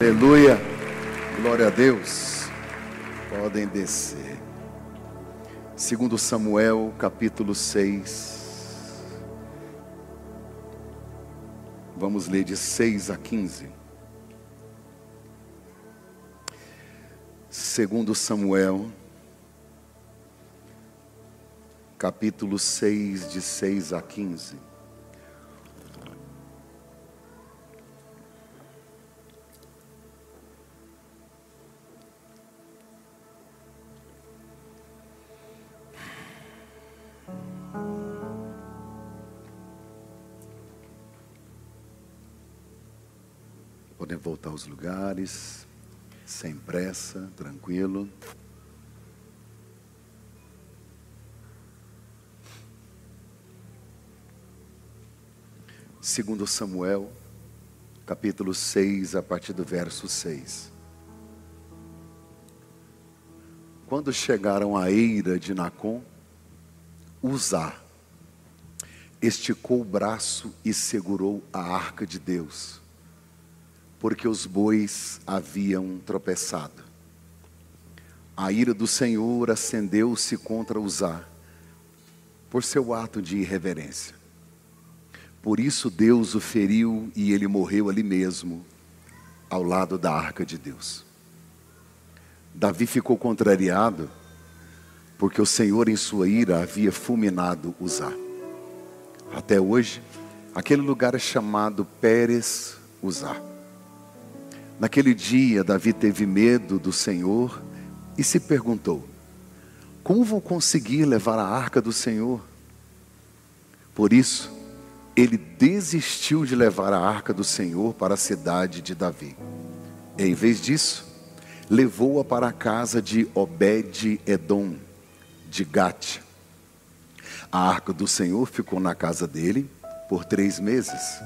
Aleluia. Glória a Deus. Podem descer. Segundo Samuel, capítulo 6. Vamos ler de 6 a 15. Segundo Samuel, capítulo 6, de 6 a 15. Podem voltar aos lugares, sem pressa, tranquilo. Segundo Samuel, capítulo 6, a partir do verso 6. Quando chegaram à eira de Nacon, Uzá esticou o braço e segurou a arca de Deus porque os bois haviam tropeçado. A ira do Senhor acendeu-se contra Uzá, por seu ato de irreverência. Por isso Deus o feriu e ele morreu ali mesmo, ao lado da arca de Deus. Davi ficou contrariado, porque o Senhor, em sua ira, havia fulminado Uzá. Até hoje, aquele lugar é chamado Pérez Uzá. Naquele dia, Davi teve medo do Senhor e se perguntou: Como vou conseguir levar a arca do Senhor? Por isso, ele desistiu de levar a arca do Senhor para a cidade de Davi. Em vez disso, levou-a para a casa de Obed-Edom, de Gate. A arca do Senhor ficou na casa dele por três meses.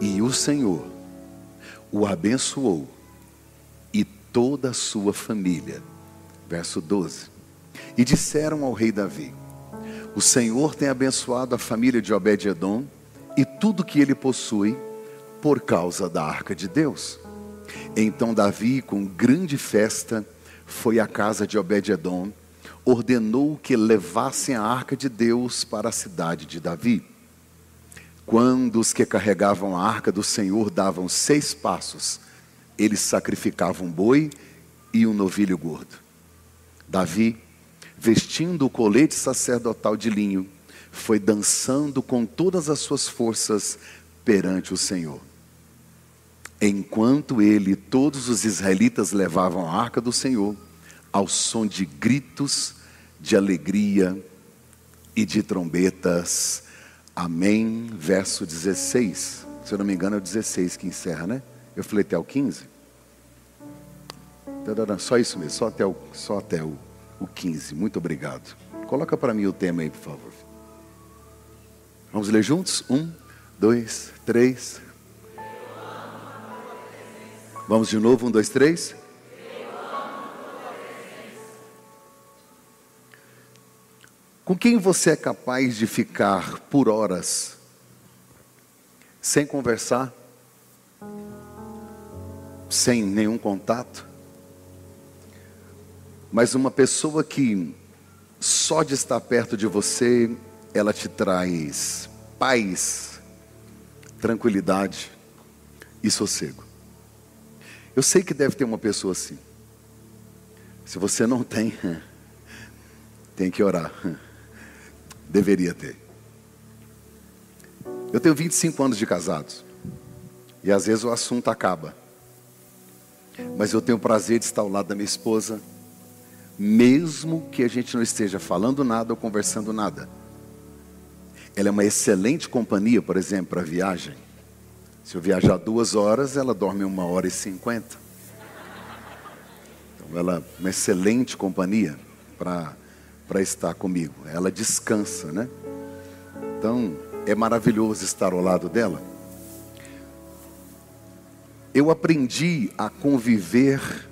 E o Senhor o abençoou e toda a sua família. Verso 12. E disseram ao rei Davi: O Senhor tem abençoado a família de Obed-edom e tudo que ele possui por causa da arca de Deus. Então Davi, com grande festa, foi à casa de Obed-edom, ordenou que levassem a arca de Deus para a cidade de Davi. Quando os que carregavam a arca do Senhor davam seis passos, eles sacrificavam um boi e um novilho gordo. Davi, vestindo o colete sacerdotal de linho, foi dançando com todas as suas forças perante o Senhor. Enquanto ele e todos os israelitas levavam a arca do Senhor, ao som de gritos, de alegria e de trombetas, Amém, verso 16. Se eu não me engano, é o 16 que encerra, né? Eu falei até o 15. Só isso mesmo, só até o, só até o, o 15. Muito obrigado. Coloca para mim o tema aí, por favor. Vamos ler juntos? Um, dois, três. Vamos de novo, um, dois, três. Com quem você é capaz de ficar por horas sem conversar, sem nenhum contato? Mas uma pessoa que só de estar perto de você, ela te traz paz, tranquilidade e sossego. Eu sei que deve ter uma pessoa assim. Se você não tem, tem que orar. Deveria ter. Eu tenho 25 anos de casados. E às vezes o assunto acaba. Mas eu tenho o prazer de estar ao lado da minha esposa, mesmo que a gente não esteja falando nada ou conversando nada. Ela é uma excelente companhia, por exemplo, para viagem. Se eu viajar duas horas, ela dorme uma hora e cinquenta. Então, ela é uma excelente companhia para para estar comigo. Ela descansa, né? Então, é maravilhoso estar ao lado dela. Eu aprendi a conviver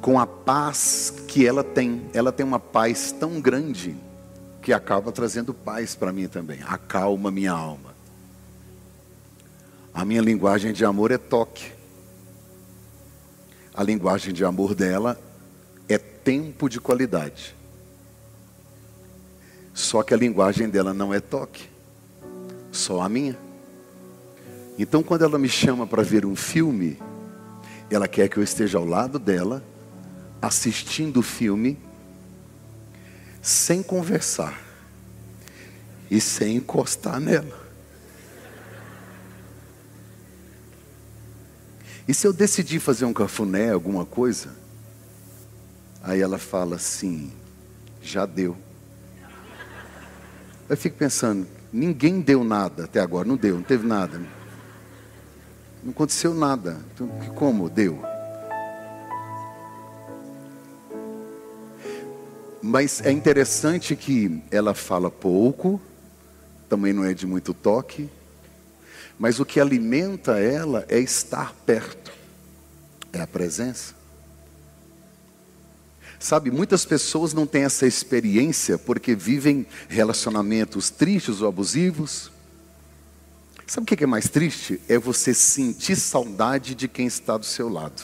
com a paz que ela tem. Ela tem uma paz tão grande que acaba trazendo paz para mim também. Acalma minha alma. A minha linguagem de amor é toque. A linguagem de amor dela tempo de qualidade. Só que a linguagem dela não é toque, só a minha. Então, quando ela me chama para ver um filme, ela quer que eu esteja ao lado dela, assistindo o filme, sem conversar e sem encostar nela. E se eu decidir fazer um cafuné, alguma coisa, aí ela fala assim: já deu. Eu fico pensando, ninguém deu nada até agora, não deu, não teve nada. Não aconteceu nada. Então, como deu? Mas é interessante que ela fala pouco, também não é de muito toque, mas o que alimenta ela é estar perto, é a presença. Sabe, muitas pessoas não têm essa experiência porque vivem relacionamentos tristes ou abusivos. Sabe o que é mais triste? É você sentir saudade de quem está do seu lado.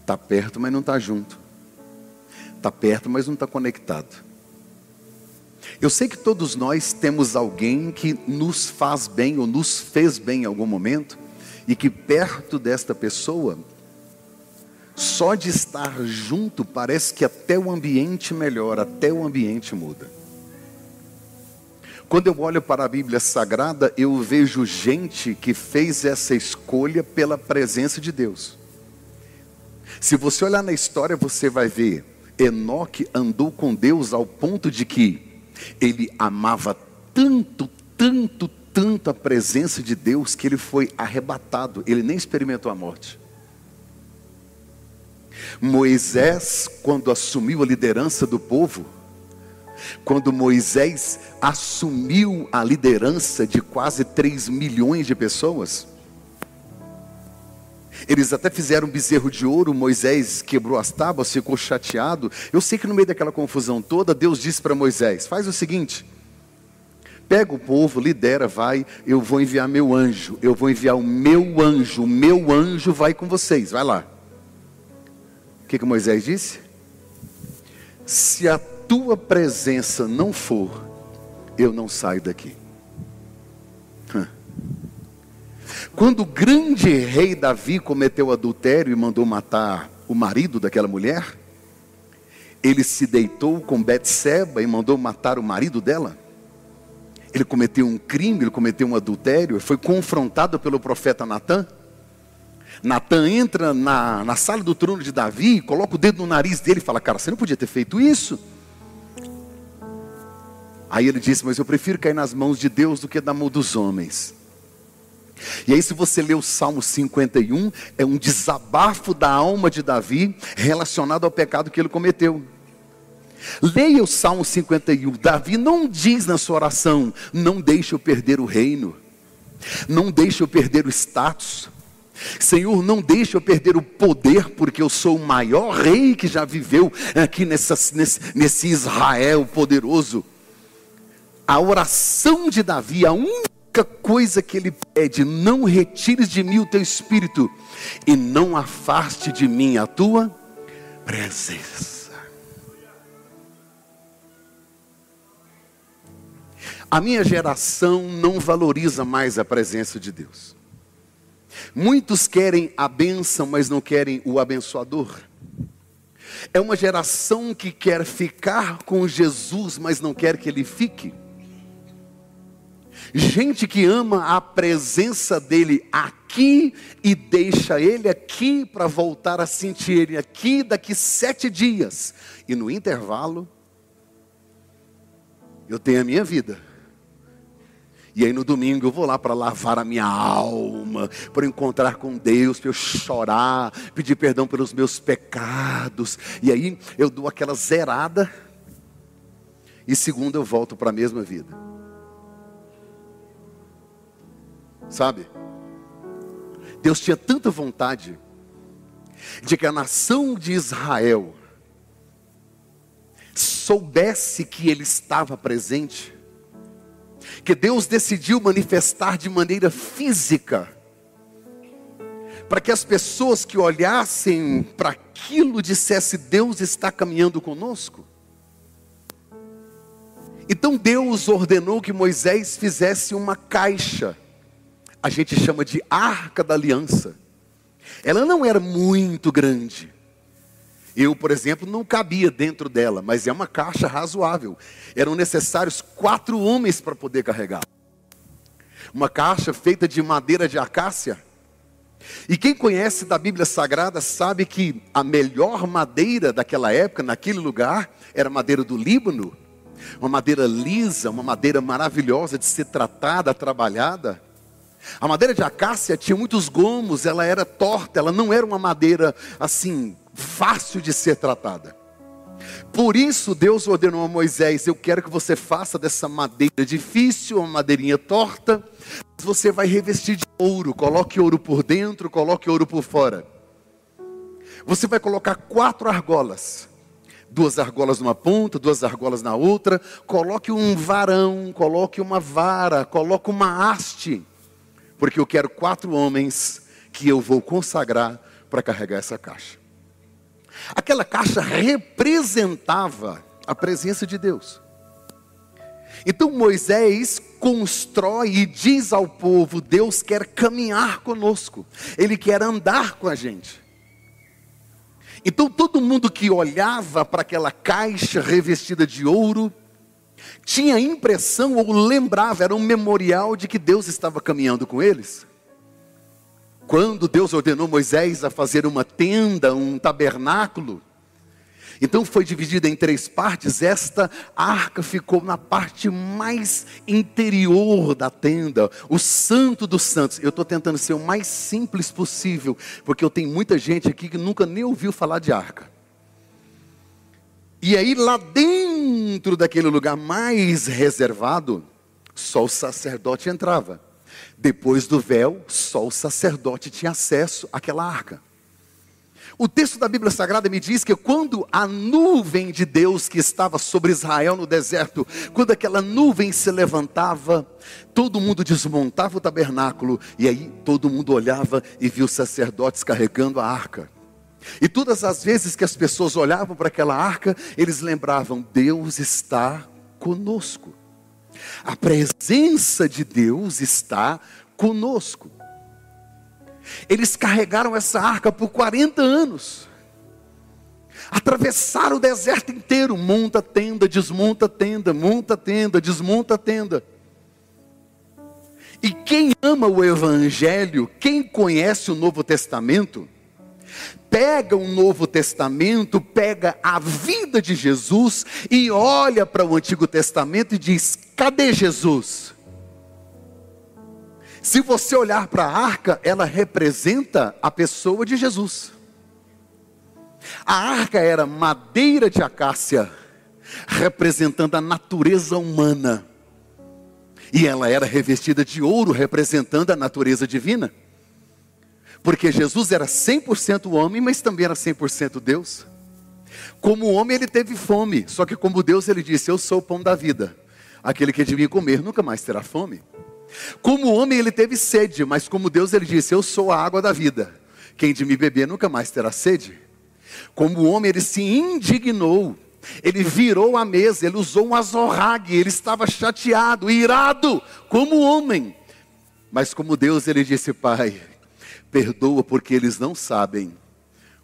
Está perto, mas não está junto. Está perto, mas não está conectado. Eu sei que todos nós temos alguém que nos faz bem ou nos fez bem em algum momento, e que perto desta pessoa só de estar junto, parece que até o ambiente melhora, até o ambiente muda. Quando eu olho para a Bíblia Sagrada, eu vejo gente que fez essa escolha pela presença de Deus. Se você olhar na história, você vai ver Enoque andou com Deus ao ponto de que ele amava tanto, tanto, tanto a presença de Deus que ele foi arrebatado, ele nem experimentou a morte. Moisés, quando assumiu a liderança do povo, quando Moisés assumiu a liderança de quase 3 milhões de pessoas, eles até fizeram um bezerro de ouro, Moisés quebrou as tábuas, ficou chateado. Eu sei que no meio daquela confusão toda, Deus disse para Moisés: faz o seguinte, pega o povo, lidera, vai, eu vou enviar meu anjo, eu vou enviar o meu anjo, o meu anjo vai com vocês, vai lá. O que, que Moisés disse? Se a tua presença não for, eu não saio daqui. Quando o grande rei Davi cometeu adultério e mandou matar o marido daquela mulher, ele se deitou com Betseba e mandou matar o marido dela. Ele cometeu um crime, ele cometeu um adultério, foi confrontado pelo profeta Natan. Natan entra na, na sala do trono de Davi, coloca o dedo no nariz dele e fala: Cara, você não podia ter feito isso. Aí ele disse: Mas eu prefiro cair nas mãos de Deus do que na mão dos homens. E aí, se você ler o Salmo 51, é um desabafo da alma de Davi relacionado ao pecado que ele cometeu. Leia o Salmo 51. Davi não diz na sua oração: Não deixe eu perder o reino, não deixe eu perder o status, Senhor, não deixe eu perder o poder, porque eu sou o maior rei que já viveu aqui nessa, nesse, nesse Israel poderoso. A oração de Davi, a única coisa que ele pede, não retires de mim o teu espírito e não afaste de mim a tua presença. A minha geração não valoriza mais a presença de Deus. Muitos querem a bênção, mas não querem o abençoador. É uma geração que quer ficar com Jesus, mas não quer que ele fique. Gente que ama a presença dele aqui e deixa ele aqui para voltar a sentir ele aqui daqui sete dias. E no intervalo, eu tenho a minha vida. E aí no domingo eu vou lá para lavar a minha alma, para encontrar com Deus, para eu chorar, pedir perdão pelos meus pecados. E aí eu dou aquela zerada. E segundo eu volto para a mesma vida. Sabe? Deus tinha tanta vontade de que a nação de Israel soubesse que ele estava presente que Deus decidiu manifestar de maneira física, para que as pessoas que olhassem para aquilo dissessem: Deus está caminhando conosco. Então Deus ordenou que Moisés fizesse uma caixa, a gente chama de arca da aliança. Ela não era muito grande. Eu, por exemplo, não cabia dentro dela, mas é uma caixa razoável. Eram necessários quatro homens para poder carregar. Uma caixa feita de madeira de acácia. E quem conhece da Bíblia Sagrada sabe que a melhor madeira daquela época, naquele lugar, era madeira do Líbano. Uma madeira lisa, uma madeira maravilhosa de ser tratada, trabalhada. A madeira de acácia tinha muitos gomos, ela era torta, ela não era uma madeira assim, fácil de ser tratada. Por isso Deus ordenou a Moisés: Eu quero que você faça dessa madeira difícil, uma madeirinha torta, você vai revestir de ouro. Coloque ouro por dentro, coloque ouro por fora. Você vai colocar quatro argolas duas argolas numa ponta, duas argolas na outra, coloque um varão, coloque uma vara, coloque uma haste, porque eu quero quatro homens que eu vou consagrar para carregar essa caixa. Aquela caixa representava a presença de Deus. Então Moisés constrói e diz ao povo: Deus quer caminhar conosco, Ele quer andar com a gente. Então todo mundo que olhava para aquela caixa revestida de ouro, tinha impressão ou lembrava, era um memorial de que Deus estava caminhando com eles. Quando Deus ordenou Moisés a fazer uma tenda, um tabernáculo, então foi dividida em três partes. Esta arca ficou na parte mais interior da tenda, o santo dos santos. Eu estou tentando ser o mais simples possível, porque eu tenho muita gente aqui que nunca nem ouviu falar de arca. E aí, lá dentro daquele lugar mais reservado, só o sacerdote entrava. Depois do véu, só o sacerdote tinha acesso àquela arca. O texto da Bíblia Sagrada me diz que quando a nuvem de Deus que estava sobre Israel no deserto, quando aquela nuvem se levantava, todo mundo desmontava o tabernáculo e aí todo mundo olhava e viu os sacerdotes carregando a arca. E todas as vezes que as pessoas olhavam para aquela arca, eles lembravam: Deus está conosco. A presença de Deus está conosco. Eles carregaram essa arca por 40 anos. Atravessaram o deserto inteiro, monta tenda, desmonta tenda, monta tenda, desmonta tenda. E quem ama o Evangelho, quem conhece o Novo Testamento, pega o Novo Testamento, pega a vida de Jesus e olha para o Antigo Testamento e diz: cadê Jesus? Se você olhar para a arca, ela representa a pessoa de Jesus. A arca era madeira de acácia, representando a natureza humana. E ela era revestida de ouro, representando a natureza divina. Porque Jesus era 100% homem, mas também era 100% Deus. Como homem, ele teve fome, só que como Deus, ele disse: Eu sou o pão da vida. Aquele que de mim comer nunca mais terá fome. Como homem ele teve sede, mas como Deus ele disse: Eu sou a água da vida. Quem de me beber nunca mais terá sede. Como homem ele se indignou. Ele virou a mesa, ele usou um azorrague, ele estava chateado, irado, como homem. Mas como Deus ele disse: Pai, perdoa porque eles não sabem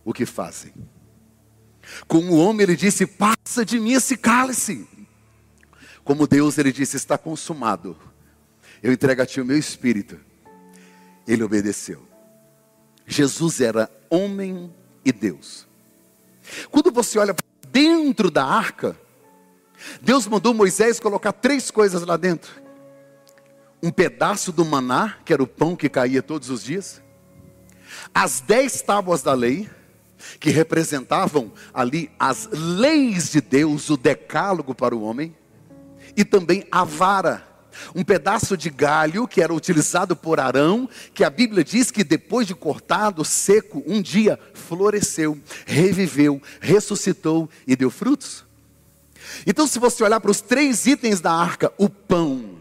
o que fazem. Como homem ele disse: Passa de mim esse cálice. Como Deus ele disse: Está consumado eu entrego a ti o meu espírito. Ele obedeceu. Jesus era homem e Deus. Quando você olha dentro da arca, Deus mandou Moisés colocar três coisas lá dentro: um pedaço do maná, que era o pão que caía todos os dias, as dez tábuas da lei, que representavam ali as leis de Deus, o decálogo para o homem, e também a vara um pedaço de galho que era utilizado por Arão, que a Bíblia diz que depois de cortado, seco, um dia floresceu, reviveu, ressuscitou e deu frutos. Então, se você olhar para os três itens da arca, o pão,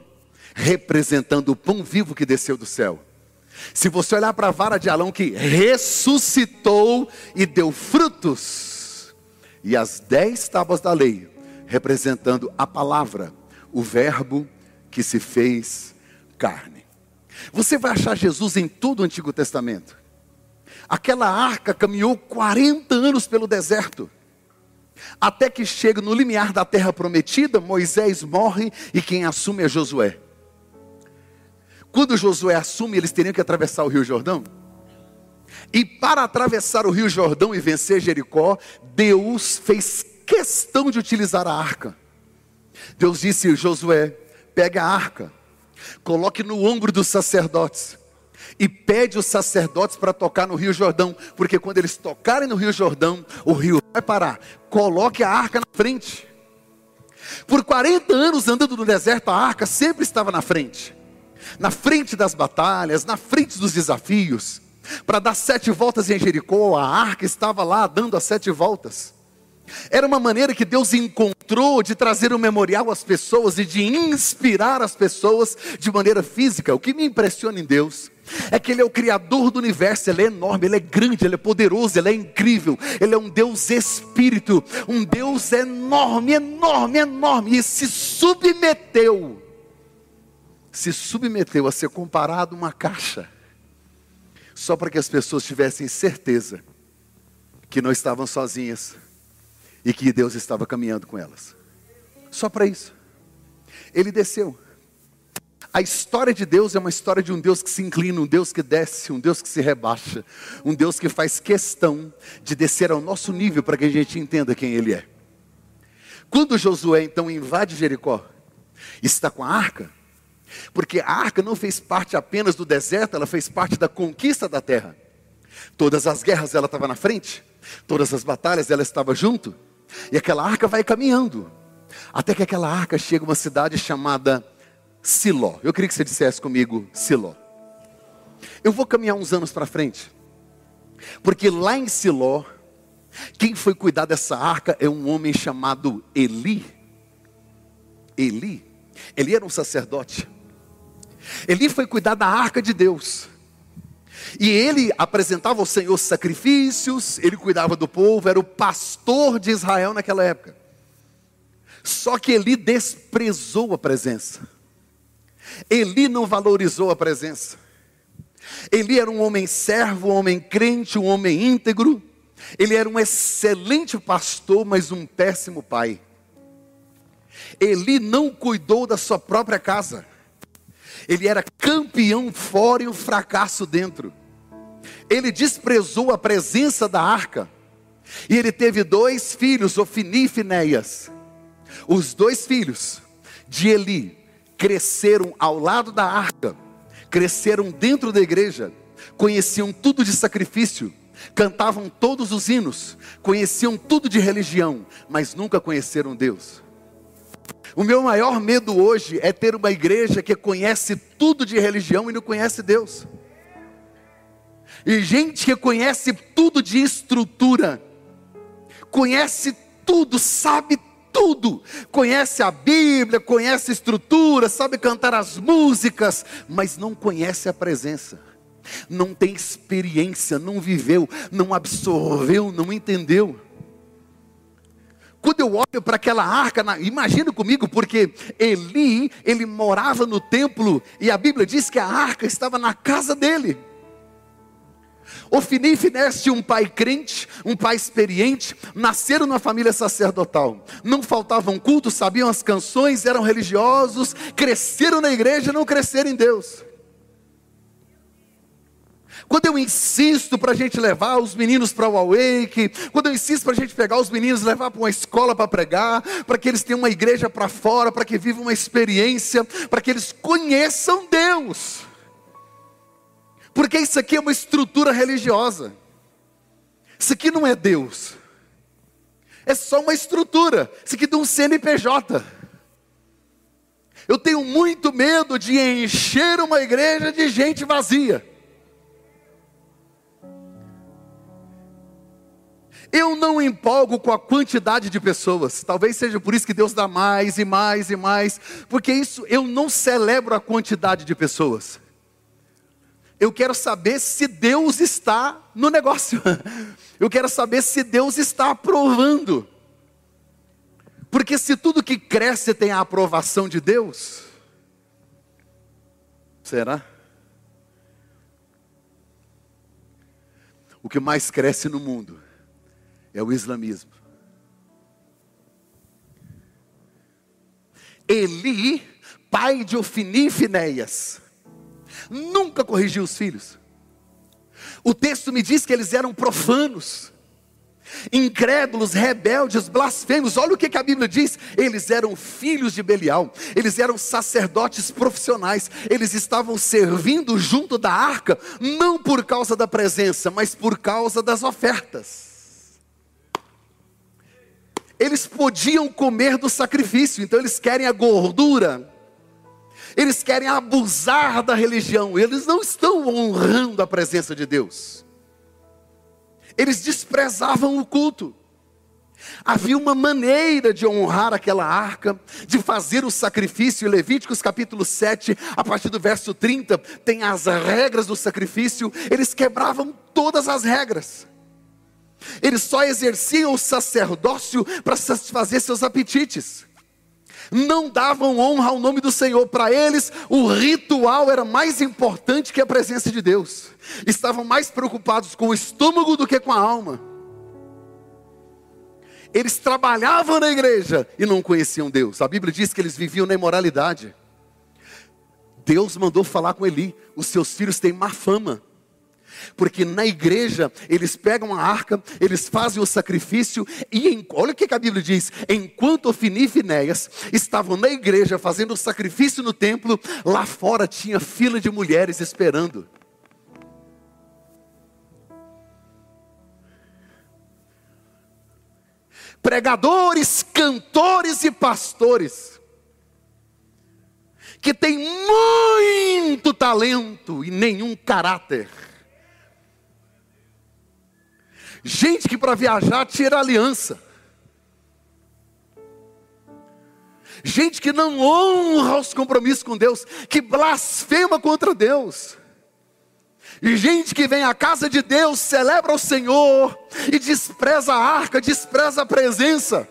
representando o pão vivo que desceu do céu, Se você olhar para a vara de Alão que ressuscitou e deu frutos, e as dez tábuas da lei, representando a palavra, o Verbo que se fez carne. Você vai achar Jesus em todo o Antigo Testamento. Aquela arca caminhou 40 anos pelo deserto, até que chega no limiar da terra prometida, Moisés morre e quem assume é Josué. Quando Josué assume, eles teriam que atravessar o Rio Jordão. E para atravessar o Rio Jordão e vencer Jericó, Deus fez questão de utilizar a arca. Deus disse: Josué, pegue a arca, coloque no ombro dos sacerdotes e pede os sacerdotes para tocar no Rio Jordão, porque quando eles tocarem no Rio Jordão, o rio vai parar. Coloque a arca na frente. Por 40 anos andando no deserto, a arca sempre estava na frente na frente das batalhas, na frente dos desafios. Para dar sete voltas em Jericó, a arca estava lá dando as sete voltas. Era uma maneira que Deus encontrou de trazer um memorial às pessoas e de inspirar as pessoas de maneira física. O que me impressiona em Deus é que Ele é o Criador do universo, Ele é enorme, Ele é grande, Ele é poderoso, Ele é incrível, Ele é um Deus espírito, um Deus enorme, enorme, enorme, e se submeteu se submeteu a ser comparado a uma caixa, só para que as pessoas tivessem certeza que não estavam sozinhas e que Deus estava caminhando com elas. Só para isso. Ele desceu. A história de Deus é uma história de um Deus que se inclina, um Deus que desce, um Deus que se rebaixa, um Deus que faz questão de descer ao nosso nível para que a gente entenda quem Ele é. Quando Josué então invade Jericó, está com a arca, porque a arca não fez parte apenas do deserto, ela fez parte da conquista da terra. Todas as guerras ela estava na frente, todas as batalhas ela estava junto, e aquela arca vai caminhando, até que aquela arca chega a uma cidade chamada Siló. Eu queria que você dissesse comigo Siló. Eu vou caminhar uns anos para frente, porque lá em Siló, quem foi cuidar dessa arca é um homem chamado Eli. Eli, ele era um sacerdote. Eli foi cuidar da arca de Deus. E ele apresentava ao Senhor sacrifícios, ele cuidava do povo, era o pastor de Israel naquela época. Só que Eli desprezou a presença. Eli não valorizou a presença. Eli era um homem servo, um homem crente, um homem íntegro. Ele era um excelente pastor, mas um péssimo pai. Eli não cuidou da sua própria casa. Ele era campeão fora e um fracasso dentro. Ele desprezou a presença da arca. E ele teve dois filhos, Ofini e Finéias. Os dois filhos de Eli cresceram ao lado da arca, cresceram dentro da igreja, conheciam tudo de sacrifício, cantavam todos os hinos, conheciam tudo de religião, mas nunca conheceram Deus. O meu maior medo hoje é ter uma igreja que conhece tudo de religião e não conhece Deus. E gente que conhece tudo de estrutura, conhece tudo, sabe tudo, conhece a Bíblia, conhece a estrutura, sabe cantar as músicas, mas não conhece a presença, não tem experiência, não viveu, não absorveu, não entendeu. Quando eu olho para aquela arca, imagina comigo, porque Eli, ele morava no templo e a Bíblia diz que a arca estava na casa dele. Ofini e tinham um pai crente, um pai experiente, nasceram numa família sacerdotal. Não faltavam cultos, sabiam as canções, eram religiosos, cresceram na igreja, não cresceram em Deus. Quando eu insisto para a gente levar os meninos para o Awake, quando eu insisto para a gente pegar os meninos e levar para uma escola para pregar, para que eles tenham uma igreja para fora, para que vivam uma experiência, para que eles conheçam Deus. Porque isso aqui é uma estrutura religiosa. Isso aqui não é Deus. É só uma estrutura. Isso aqui é um CNPJ. Eu tenho muito medo de encher uma igreja de gente vazia. Eu não empolgo com a quantidade de pessoas. Talvez seja por isso que Deus dá mais e mais e mais, porque isso eu não celebro a quantidade de pessoas. eu quero saber se Deus está no negócio. Eu quero saber se Deus está aprovando. Porque se tudo que cresce tem a aprovação de Deus, será? O que mais cresce no mundo é o islamismo. Eli, pai de Ofni e Finéias, nunca corrigiu os filhos. O texto me diz que eles eram profanos, incrédulos, rebeldes, blasfemos. Olha o que, que a Bíblia diz: eles eram filhos de Belial, eles eram sacerdotes profissionais, eles estavam servindo junto da arca, não por causa da presença, mas por causa das ofertas eles podiam comer do sacrifício, então eles querem a gordura, eles querem abusar da religião, eles não estão honrando a presença de Deus, eles desprezavam o culto. Havia uma maneira de honrar aquela arca, de fazer o sacrifício. Levíticos capítulo 7, a partir do verso 30, tem as regras do sacrifício. Eles quebravam todas as regras. Eles só exerciam o sacerdócio para satisfazer seus apetites. Não davam honra ao nome do Senhor. Para eles, o ritual era mais importante que a presença de Deus. Estavam mais preocupados com o estômago do que com a alma. Eles trabalhavam na igreja e não conheciam Deus. A Bíblia diz que eles viviam na imoralidade. Deus mandou falar com Eli: os seus filhos têm má fama. Porque na igreja eles pegam a arca, eles fazem o sacrifício e em, olha o que a Bíblia diz: enquanto Ofini e Finéias estavam na igreja fazendo o sacrifício no templo, lá fora tinha fila de mulheres esperando. Pregadores, cantores e pastores que têm muito talento e nenhum caráter Gente que para viajar tira aliança. Gente que não honra os compromissos com Deus, que blasfema contra Deus. E gente que vem à casa de Deus, celebra o Senhor e despreza a arca, despreza a presença.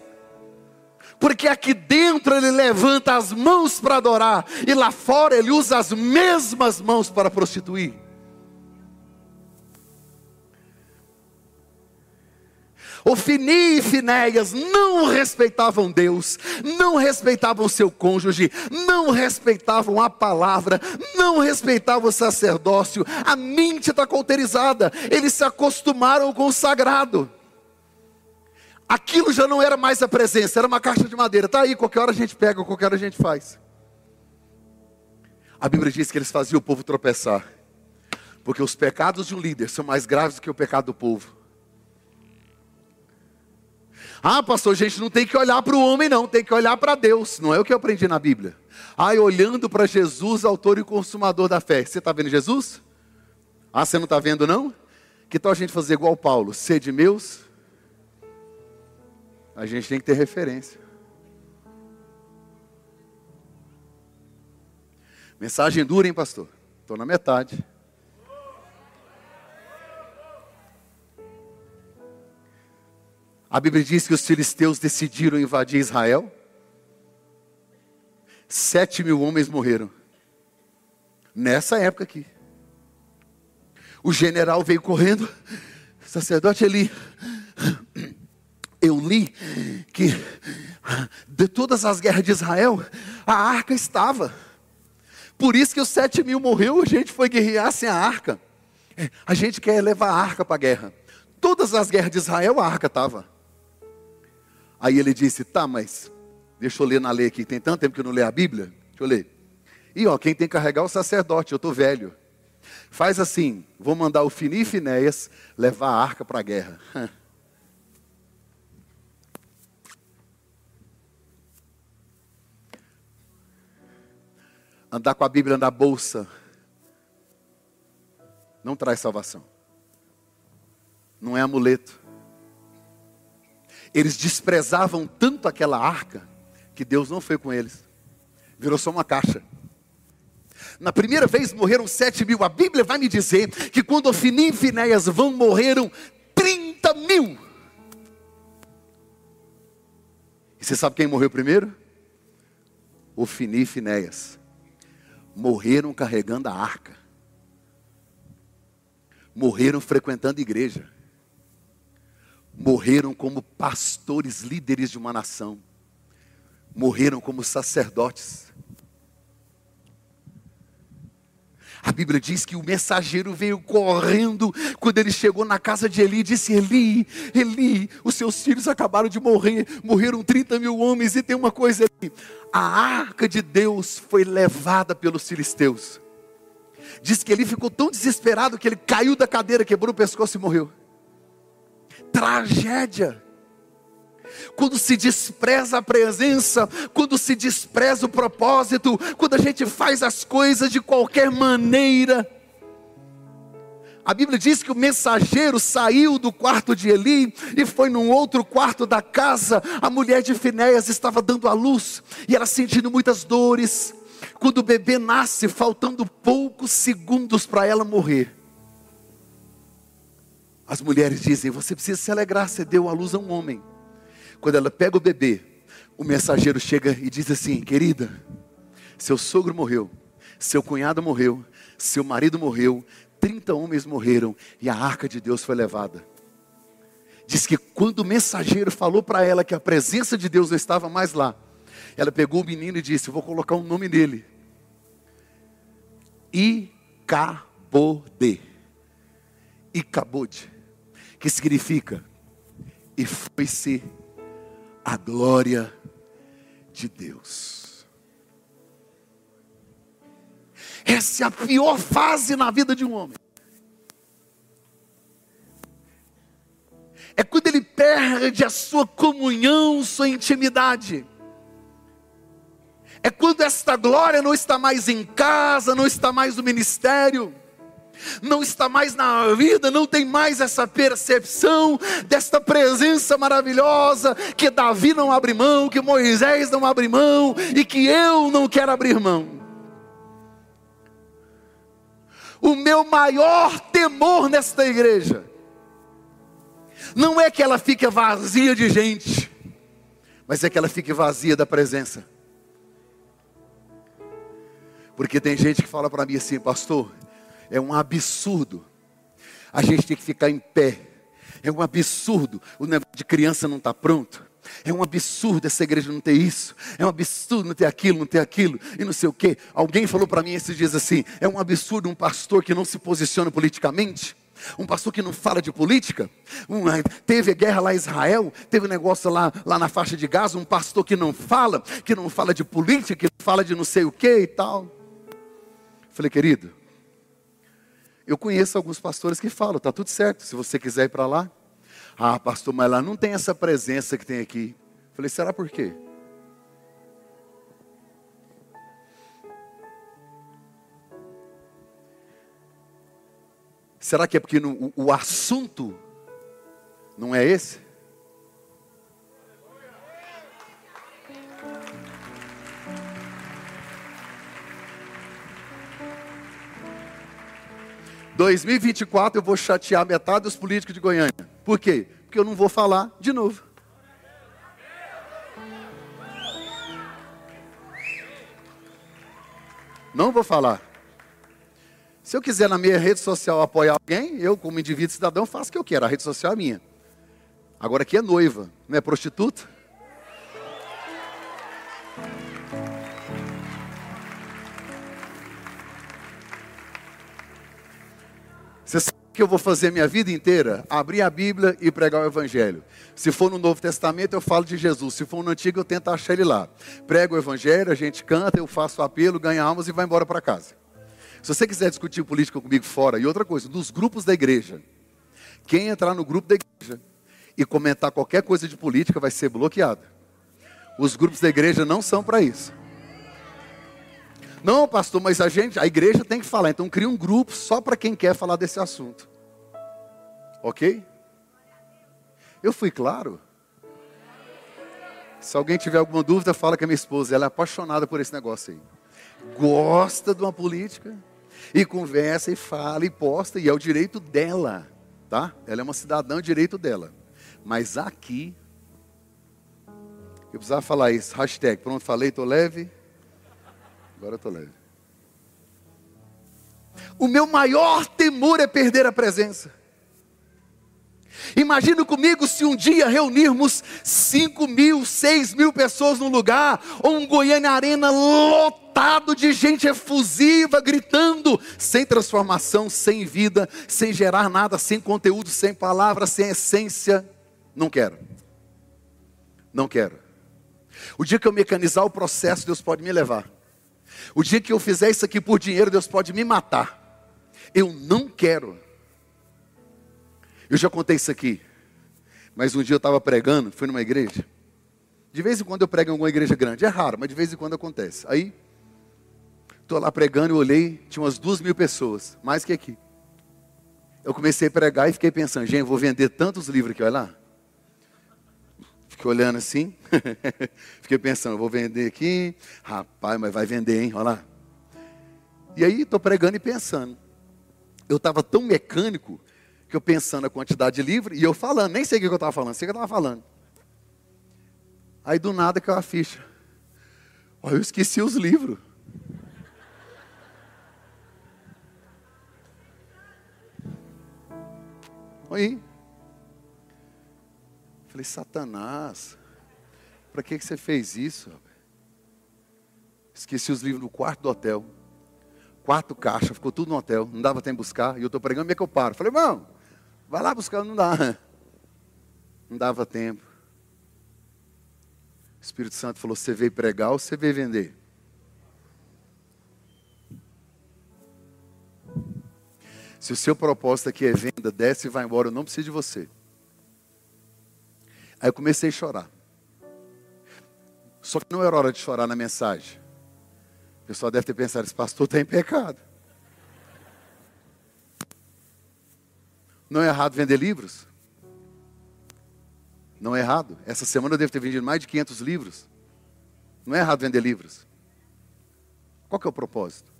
Porque aqui dentro ele levanta as mãos para adorar, e lá fora ele usa as mesmas mãos para prostituir. Ofini e Finéias não respeitavam Deus, não respeitavam seu cônjuge, não respeitavam a palavra, não respeitavam o sacerdócio. A mente está cauterizada, eles se acostumaram com o sagrado. Aquilo já não era mais a presença, era uma caixa de madeira. Está aí, qualquer hora a gente pega, qualquer hora a gente faz. A Bíblia diz que eles faziam o povo tropeçar, porque os pecados de um líder são mais graves do que o pecado do povo. Ah, pastor, gente, não tem que olhar para o homem, não, tem que olhar para Deus. Não é o que eu aprendi na Bíblia. Ah, olhando para Jesus, autor e consumador da fé. Você está vendo Jesus? Ah, você não está vendo, não? Que tal a gente fazer igual Paulo? Sede meus? A gente tem que ter referência. Mensagem dura, hein, pastor? Estou na metade. A Bíblia diz que os filisteus decidiram invadir Israel. Sete mil homens morreram. Nessa época aqui. O general veio correndo. Sacerdote Eli. Eu li que de todas as guerras de Israel, a arca estava. Por isso que os sete mil morreu, a gente foi guerrear sem a arca. A gente quer levar a arca para a guerra. Todas as guerras de Israel, a arca estava. Aí ele disse: Tá, mas deixa eu ler na lei aqui, tem tanto tempo que eu não leio a Bíblia. Deixa eu ler. E ó, quem tem que carregar é o sacerdote, eu estou velho. Faz assim: vou mandar o Fini e Finéias levar a arca para a guerra. Andar com a Bíblia na bolsa não traz salvação. Não é amuleto. Eles desprezavam tanto aquela arca que Deus não foi com eles. Virou só uma caixa. Na primeira vez morreram sete mil. A Bíblia vai me dizer que quando Ofni e Finéias vão, morreram 30 mil. E você sabe quem morreu primeiro? Ofni e Finéias. Morreram carregando a arca. Morreram frequentando igreja. Morreram como pastores, líderes de uma nação. Morreram como sacerdotes A Bíblia diz que o mensageiro veio correndo quando ele chegou na casa de Eli e disse: Eli, Eli, os seus filhos acabaram de morrer, morreram 30 mil homens, e tem uma coisa ali: a arca de Deus foi levada pelos filisteus. Diz que ele ficou tão desesperado que ele caiu da cadeira, quebrou o pescoço e morreu. Tragédia quando se despreza a presença, quando se despreza o propósito, quando a gente faz as coisas de qualquer maneira. A Bíblia diz que o mensageiro saiu do quarto de Eli e foi num outro quarto da casa. A mulher de Finéias estava dando à luz e ela sentindo muitas dores. Quando o bebê nasce, faltando poucos segundos para ela morrer. As mulheres dizem: Você precisa se alegrar, você deu à luz a um homem. Quando ela pega o bebê, o mensageiro chega e diz assim: Querida, seu sogro morreu, seu cunhado morreu, seu marido morreu, 30 homens morreram e a arca de Deus foi levada. Diz que quando o mensageiro falou para ela que a presença de Deus não estava mais lá, ela pegou o menino e disse: Vou colocar um nome nele. Icabode. Icabode. Que significa e foi-se a glória de Deus. Essa é a pior fase na vida de um homem. É quando ele perde a sua comunhão, sua intimidade. É quando esta glória não está mais em casa, não está mais no ministério não está mais na vida, não tem mais essa percepção desta presença maravilhosa que Davi não abre mão, que Moisés não abre mão e que eu não quero abrir mão. O meu maior temor nesta igreja não é que ela fique vazia de gente, mas é que ela fique vazia da presença. Porque tem gente que fala para mim assim, pastor, é um absurdo. A gente tem que ficar em pé. É um absurdo. O negócio de criança não está pronto. É um absurdo essa igreja não ter isso. É um absurdo não ter aquilo, não ter aquilo. E não sei o quê. Alguém falou para mim esses dias assim: é um absurdo um pastor que não se posiciona politicamente. Um pastor que não fala de política. Um, teve guerra lá em Israel, teve um negócio lá, lá na faixa de Gaza, um pastor que não fala, que não fala de política, que fala de não sei o que e tal. Falei, querido, eu conheço alguns pastores que falam, está tudo certo, se você quiser ir para lá. Ah, pastor, mas lá não tem essa presença que tem aqui. Falei, será por quê? Será que é porque no, o, o assunto não é esse? 2024 eu vou chatear metade dos políticos de Goiânia. Por quê? Porque eu não vou falar de novo. Não vou falar. Se eu quiser na minha rede social apoiar alguém, eu, como indivíduo cidadão, faço o que eu quero. A rede social é minha. Agora aqui é noiva, não é prostituta? Você sabe o que eu vou fazer minha vida inteira? Abrir a Bíblia e pregar o Evangelho. Se for no Novo Testamento, eu falo de Jesus. Se for no Antigo, eu tento achar ele lá. Prego o Evangelho, a gente canta, eu faço apelo, ganho almas e vai embora para casa. Se você quiser discutir política comigo fora, e outra coisa, dos grupos da igreja, quem entrar no grupo da igreja e comentar qualquer coisa de política vai ser bloqueado. Os grupos da igreja não são para isso. Não, pastor, mas a gente, a igreja tem que falar. Então cria um grupo só para quem quer falar desse assunto. Ok? Eu fui claro? Se alguém tiver alguma dúvida, fala com a minha esposa. Ela é apaixonada por esse negócio aí. gosta de uma política e conversa e fala e posta, e é o direito dela, tá? Ela é uma cidadã, é o direito dela. Mas aqui, eu precisava falar isso, hashtag, pronto, falei, tô leve. Agora eu tô leve. O meu maior temor é perder a presença. Imagina comigo se um dia reunirmos 5 mil, 6 mil pessoas num lugar, ou um Goiânia Arena lotado de gente efusiva, gritando, sem transformação, sem vida, sem gerar nada, sem conteúdo, sem palavras, sem essência. Não quero. Não quero. O dia que eu mecanizar o processo, Deus pode me levar. O dia que eu fizer isso aqui por dinheiro, Deus pode me matar. Eu não quero. Eu já contei isso aqui. Mas um dia eu estava pregando, fui numa igreja. De vez em quando eu prego em alguma igreja grande. É raro, mas de vez em quando acontece. Aí, estou lá pregando, eu olhei, tinha umas duas mil pessoas, mais que aqui. Eu comecei a pregar e fiquei pensando, gente, vou vender tantos livros aqui, olha lá. Fiquei olhando assim, fiquei pensando, vou vender aqui, rapaz, mas vai vender, hein, olha lá. E aí, estou pregando e pensando. Eu estava tão mecânico que eu pensando a quantidade de livros e eu falando, nem sei o que eu estava falando, sei o que eu estava falando. Aí do nada caiu a ficha. Olha, eu esqueci os livros. Aí. Falei, Satanás, para que, que você fez isso? Esqueci os livros no quarto do hotel. Quatro caixas, ficou tudo no hotel, não dava tempo de buscar. E eu estou pregando, como é que eu paro? Falei, irmão, Vai lá buscar, não dá. Não dava tempo. O Espírito Santo falou: Você veio pregar ou você veio vender? Se o seu propósito aqui é venda, desce e vai embora, eu não preciso de você. Aí eu comecei a chorar. Só que não era hora de chorar na mensagem. O pessoal deve ter pensado: esse pastor está em pecado. Não é errado vender livros? Não é errado. Essa semana eu devo ter vendido mais de 500 livros. Não é errado vender livros. Qual que é o propósito?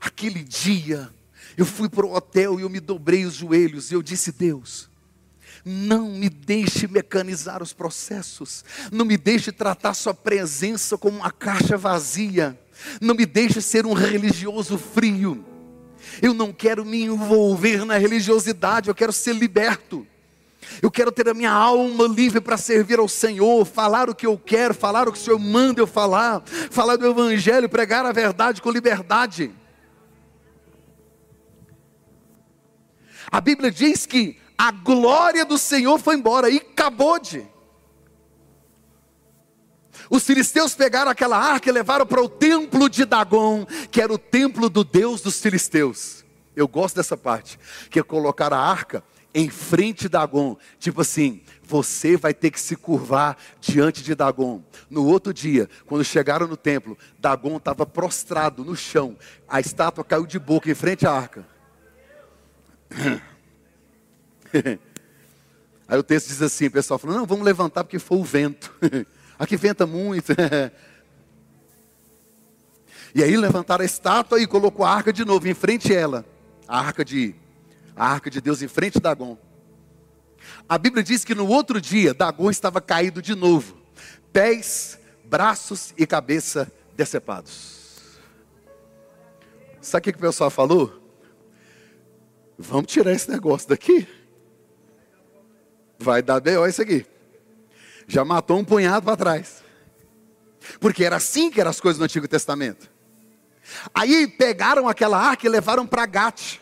Aquele dia, eu fui para o hotel e eu me dobrei os joelhos e eu disse: Deus, não me deixe mecanizar os processos, não me deixe tratar Sua presença como uma caixa vazia. Não me deixe ser um religioso frio. Eu não quero me envolver na religiosidade, eu quero ser liberto. Eu quero ter a minha alma livre para servir ao Senhor, falar o que eu quero, falar o que o Senhor manda eu falar, falar do Evangelho, pregar a verdade com liberdade. A Bíblia diz que a glória do Senhor foi embora e acabou de. Os filisteus pegaram aquela arca e levaram para o templo de Dagon, que era o templo do Deus dos filisteus. Eu gosto dessa parte, que é colocar a arca em frente de Dagon, tipo assim, você vai ter que se curvar diante de Dagon. No outro dia, quando chegaram no templo, Dagon estava prostrado no chão, a estátua caiu de boca em frente à arca. Aí o texto diz assim, o pessoal falou, não, vamos levantar porque foi o vento. Aqui venta muito. e aí levantaram a estátua e colocou a arca de novo em frente a ela. A arca de, a arca de Deus em frente a Dagon. A Bíblia diz que no outro dia Dagon estava caído de novo. Pés, braços e cabeça decepados. Sabe o que, o pessoal falou? Vamos tirar esse negócio daqui. Vai dar B.O. isso aqui já matou um punhado para trás. Porque era assim que eram as coisas no Antigo Testamento. Aí pegaram aquela arca e levaram para Gat.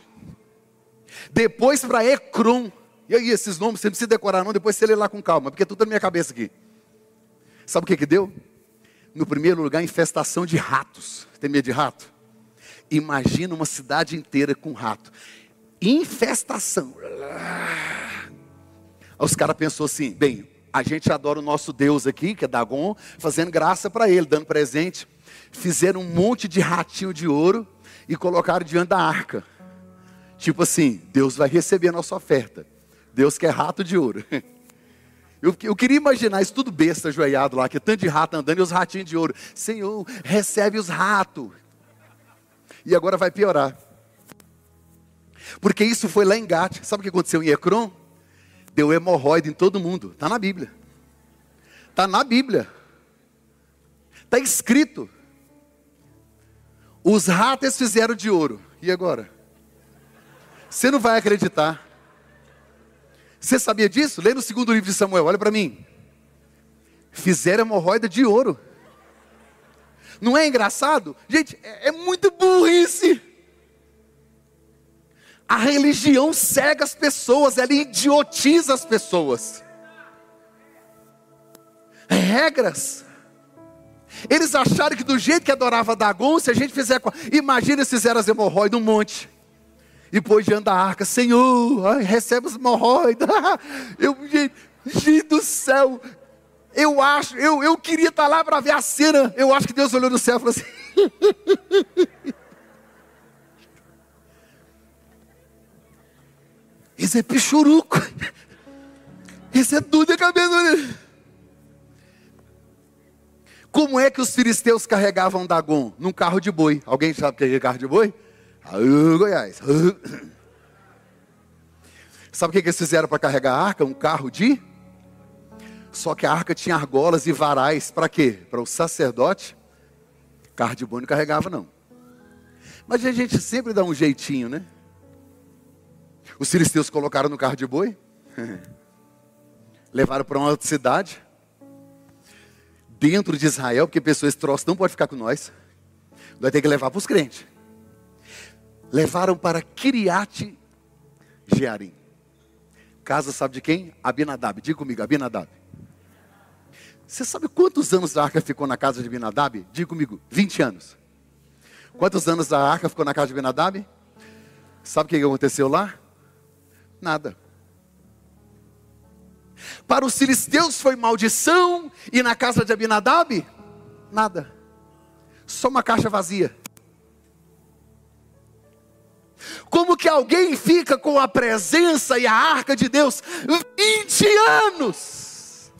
Depois para Ecrom. E aí, esses nomes você não precisa decorar, não, depois você lê lá com calma, porque é tudo na minha cabeça aqui. Sabe o que, que deu? No primeiro lugar, infestação de ratos. Tem medo de rato? Imagina uma cidade inteira com rato. Infestação. Os caras pensou assim: bem, a gente adora o nosso Deus aqui, que é Dagon, fazendo graça para ele, dando presente. Fizeram um monte de ratinho de ouro e colocaram diante da arca. Tipo assim, Deus vai receber a nossa oferta. Deus quer rato de ouro. Eu, eu, queria imaginar isso tudo besta ajoelhado lá, que tanto de rato andando e os ratinhos de ouro. Senhor, recebe os ratos. E agora vai piorar. Porque isso foi lá em Gate. Sabe o que aconteceu em Ecrom? Deu hemorroide em todo mundo. Está na Bíblia. Está na Bíblia. Está escrito. Os ratos fizeram de ouro. E agora? Você não vai acreditar. Você sabia disso? Lê no segundo livro de Samuel, olha para mim. Fizeram hemorroida de ouro. Não é engraçado? Gente, é, é muito burrice. A religião cega as pessoas, ela idiotiza as pessoas. Regras. Eles acharam que do jeito que adorava Dagon, se a gente fizer. Imagina se fizeram as hemorroidas um monte. E depois diante da arca, Senhor, ai, recebe as hemorroidas. Eu, gente, gente do céu, eu acho, eu, eu queria estar lá para ver a cena. Eu acho que Deus olhou no céu e falou assim. Esse é pichuruco. Esse é tudo a cabeça. Como é que os filisteus carregavam Dagon? Num carro de boi. Alguém sabe o que é carro de boi? Aô, Goiás. Sabe o que eles fizeram para carregar a arca? Um carro de. Só que a arca tinha argolas e varais. Para quê? Para o sacerdote. Carro de boi não carregava, não. Mas a gente sempre dá um jeitinho, né? Os filisteus colocaram no carro de boi, levaram para uma outra cidade, dentro de Israel, porque pessoas troças não pode ficar com nós, vai ter que levar para os crentes. Levaram para Kiriat Jearim. Casa sabe de quem? Abinadab. Diga comigo, Abinadab. Você sabe quantos anos a arca ficou na casa de Abinadab? Diga comigo, 20 anos. Quantos anos a arca ficou na casa de Abinadab? Sabe o que aconteceu lá? Nada. Para os filisteus foi maldição, e na casa de Abinadab, nada. Só uma caixa vazia. Como que alguém fica com a presença e a arca de Deus 20 anos?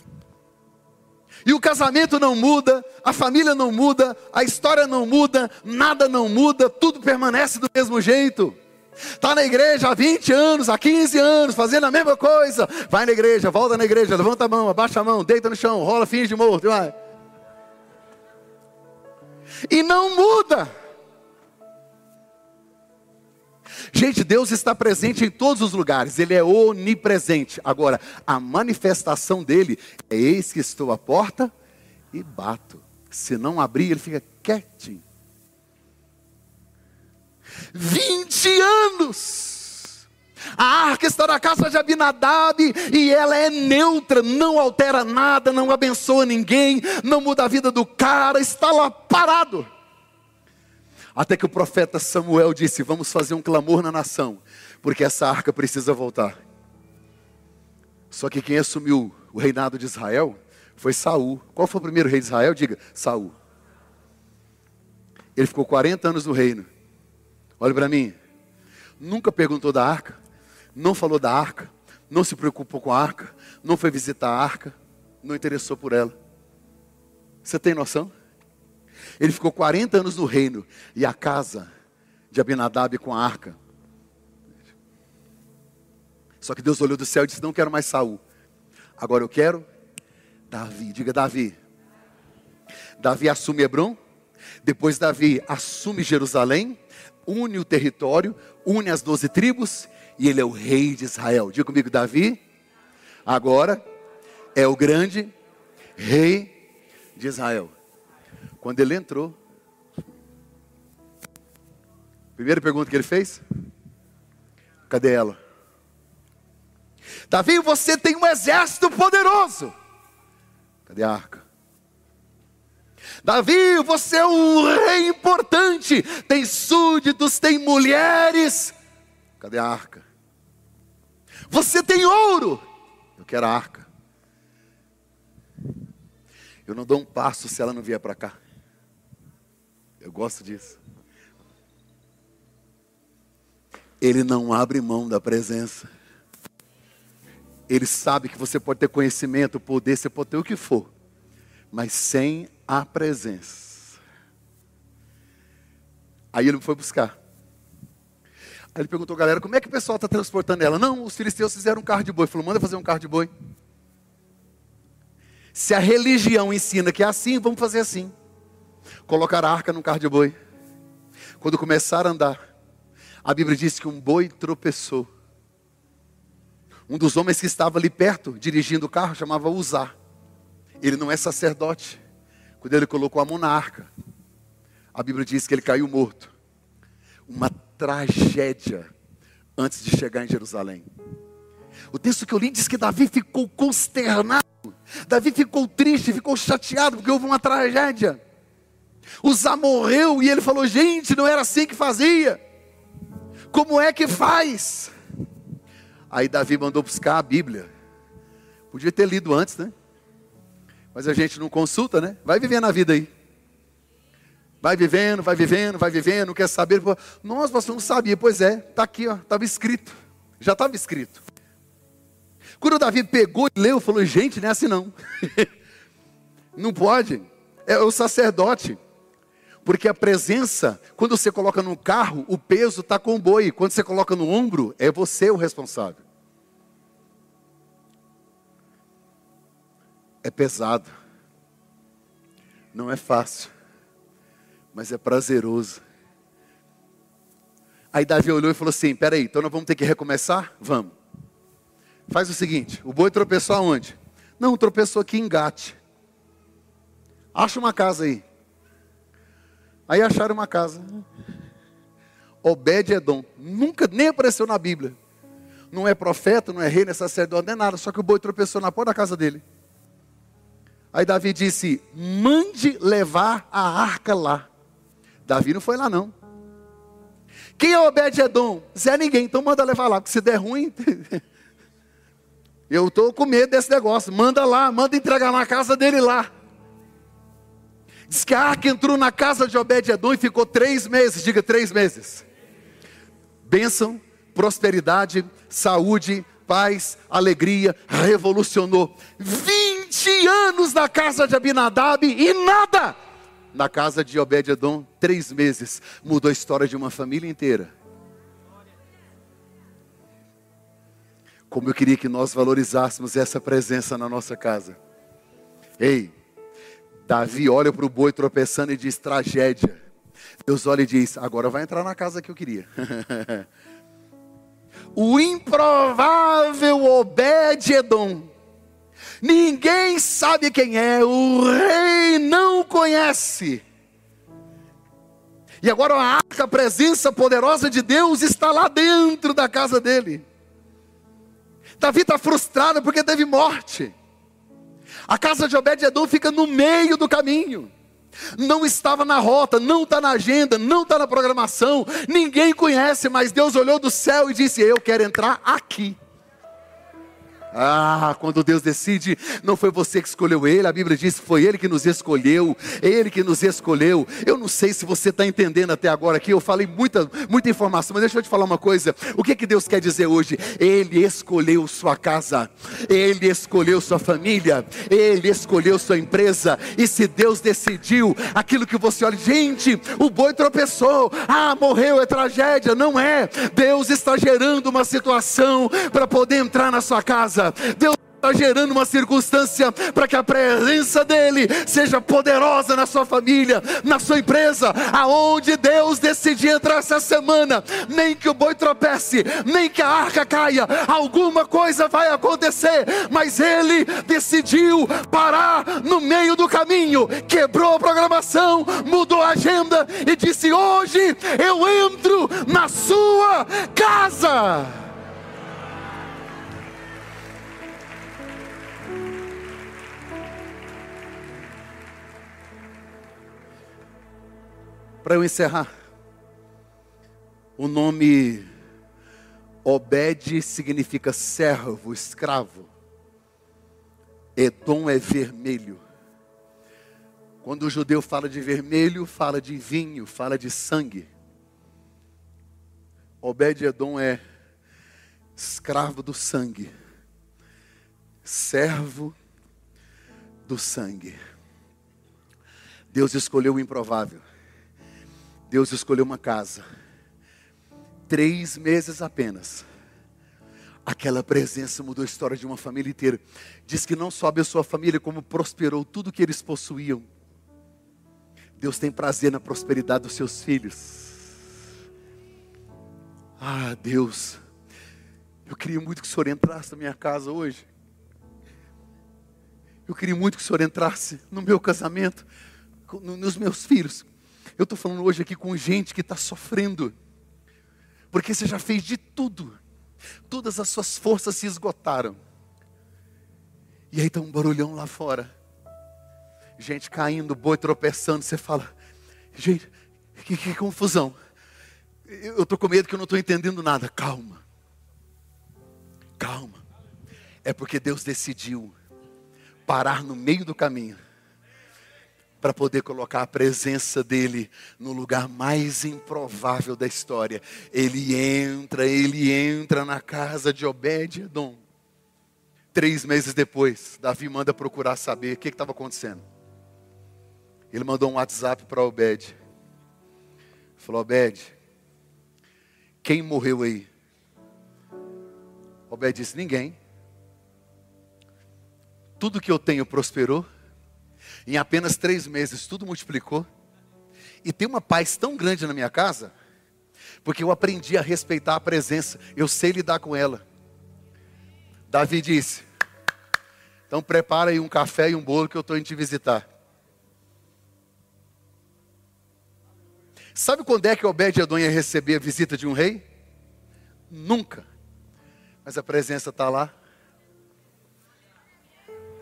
E o casamento não muda, a família não muda, a história não muda, nada não muda, tudo permanece do mesmo jeito. Está na igreja há 20 anos, há 15 anos, fazendo a mesma coisa. Vai na igreja, volta na igreja, levanta a mão, abaixa a mão, deita no chão, rola, finge morto, vai. E não muda. Gente, Deus está presente em todos os lugares, Ele é onipresente. Agora, a manifestação dele é: eis que estou à porta e bato. Se não abrir, ele fica quietinho. 20 anos. A arca está na casa de Abinadab e ela é neutra, não altera nada, não abençoa ninguém, não muda a vida do cara, está lá parado. Até que o profeta Samuel disse: Vamos fazer um clamor na nação, porque essa arca precisa voltar. Só que quem assumiu o reinado de Israel foi Saul. Qual foi o primeiro rei de Israel? Diga, Saul. Ele ficou 40 anos no reino. Olha para mim. Nunca perguntou da arca, não falou da arca, não se preocupou com a arca, não foi visitar a arca, não interessou por ela. Você tem noção? Ele ficou 40 anos no reino e a casa de Abinadab com a arca. Só que Deus olhou do céu e disse: Não quero mais Saul. Agora eu quero Davi. Diga Davi. Davi assume Hebron. Depois Davi assume Jerusalém une o território, une as doze tribos, e ele é o rei de Israel. Diga comigo, Davi, agora é o grande rei de Israel. Quando ele entrou, primeira pergunta que ele fez: cadê ela? Davi, você tem um exército poderoso. Cadê a arca? Davi, você é um rei importante, tem súditos, tem mulheres. Cadê a arca? Você tem ouro, eu quero a arca. Eu não dou um passo se ela não vier para cá. Eu gosto disso. Ele não abre mão da presença. Ele sabe que você pode ter conhecimento, poder, você pode ter o que for, mas sem a presença. Aí ele foi buscar. Aí ele perguntou, galera, como é que o pessoal está transportando ela? Não, os filisteus fizeram um carro de boi. Ele falou, manda fazer um carro de boi. Se a religião ensina que é assim, vamos fazer assim. Colocar a arca num carro de boi. Quando começaram a andar, a Bíblia diz que um boi tropeçou. Um dos homens que estava ali perto, dirigindo o carro, chamava Uzá. Ele não é sacerdote. Quando ele colocou a mão na arca, a Bíblia diz que ele caiu morto. Uma tragédia antes de chegar em Jerusalém. O texto que eu li diz que Davi ficou consternado. Davi ficou triste, ficou chateado, porque houve uma tragédia. Uzá morreu e ele falou: gente, não era assim que fazia. Como é que faz? Aí Davi mandou buscar a Bíblia. Podia ter lido antes, né? Mas a gente não consulta, né? Vai vivendo a vida aí. Vai vivendo, vai vivendo, vai vivendo, quer saber. Nossa, você não sabia. Pois é, está aqui, estava escrito. Já estava escrito. Quando Davi pegou e leu, falou: gente, não é assim não. não pode. É o sacerdote. Porque a presença, quando você coloca no carro, o peso está com o boi. Quando você coloca no ombro, é você o responsável. É pesado. Não é fácil. Mas é prazeroso. Aí Davi olhou e falou assim: peraí, então nós vamos ter que recomeçar? Vamos. Faz o seguinte: o boi tropeçou aonde? Não, tropeçou aqui em Gate. Acha uma casa aí. Aí acharam uma casa. Obed-Edom. Nunca, nem apareceu na Bíblia. Não é profeta, não é rei, não é sacerdote, é nada. Só que o boi tropeçou na porta da casa dele. Aí Davi disse: mande levar a arca lá. Davi não foi lá, não. Quem é Obed-Edom? Zé ninguém, então manda levar lá, porque se der ruim. eu estou com medo desse negócio. Manda lá, manda entregar na casa dele lá. Diz que a arca entrou na casa de Obed-Edom e ficou três meses, diga três meses. Bênção, prosperidade, saúde, paz, alegria, revolucionou. 20 anos na casa de Abinadab e nada. Na casa de Obed-Edom, três meses. Mudou a história de uma família inteira. Como eu queria que nós valorizássemos essa presença na nossa casa. Ei, Davi olha para o boi tropeçando e diz: tragédia. Deus olha e diz: agora vai entrar na casa que eu queria. o improvável Obed-Edom. Ninguém sabe quem é, o rei não conhece. E agora a arca, a presença poderosa de Deus está lá dentro da casa dele. Davi está frustrado porque teve morte. A casa de Obed-Edom fica no meio do caminho. Não estava na rota, não está na agenda, não está na programação, ninguém conhece, mas Deus olhou do céu e disse: Eu quero entrar aqui. Ah, quando Deus decide, não foi você que escolheu Ele, a Bíblia diz que foi Ele que nos escolheu, Ele que nos escolheu. Eu não sei se você está entendendo até agora aqui, eu falei muita, muita informação, mas deixa eu te falar uma coisa: o que, que Deus quer dizer hoje? Ele escolheu sua casa, Ele escolheu sua família, Ele escolheu sua empresa, e se Deus decidiu aquilo que você olha, gente, o boi tropeçou, ah, morreu, é tragédia, não é, Deus está gerando uma situação para poder entrar na sua casa. Deus está gerando uma circunstância para que a presença dele seja poderosa na sua família, na sua empresa, aonde Deus decidir entrar essa semana, nem que o boi tropece, nem que a arca caia, alguma coisa vai acontecer, mas ele decidiu parar no meio do caminho, quebrou a programação, mudou a agenda e disse: Hoje eu entro na sua casa. Para eu encerrar, o nome Obed significa servo, escravo. Edom é vermelho. Quando o judeu fala de vermelho, fala de vinho, fala de sangue. Obed Edom é escravo do sangue. servo do sangue. Deus escolheu o improvável. Deus escolheu uma casa. Três meses apenas. Aquela presença mudou a história de uma família inteira. Diz que não só abençoou a família, como prosperou tudo que eles possuíam. Deus tem prazer na prosperidade dos seus filhos. Ah, Deus, eu queria muito que o Senhor entrasse na minha casa hoje. Eu queria muito que o Senhor entrasse no meu casamento, nos meus filhos. Eu estou falando hoje aqui com gente que está sofrendo, porque você já fez de tudo, todas as suas forças se esgotaram. E aí está um barulhão lá fora, gente caindo, boi tropeçando. Você fala, gente, que, que confusão. Eu estou com medo que eu não estou entendendo nada. Calma, calma. É porque Deus decidiu parar no meio do caminho para poder colocar a presença dele no lugar mais improvável da história. Ele entra, ele entra na casa de Obed-Edom. Três meses depois, Davi manda procurar saber o que estava acontecendo. Ele mandou um WhatsApp para Obed. Falou: Obed, quem morreu aí? Obed disse: Ninguém. Tudo que eu tenho prosperou em apenas três meses, tudo multiplicou. E tem uma paz tão grande na minha casa, porque eu aprendi a respeitar a presença, eu sei lidar com ela. Davi disse: Então prepara aí um café e um bolo que eu estou indo te visitar. Sabe quando é que Obed-Edom ia receber a visita de um rei? Nunca. Mas a presença está lá.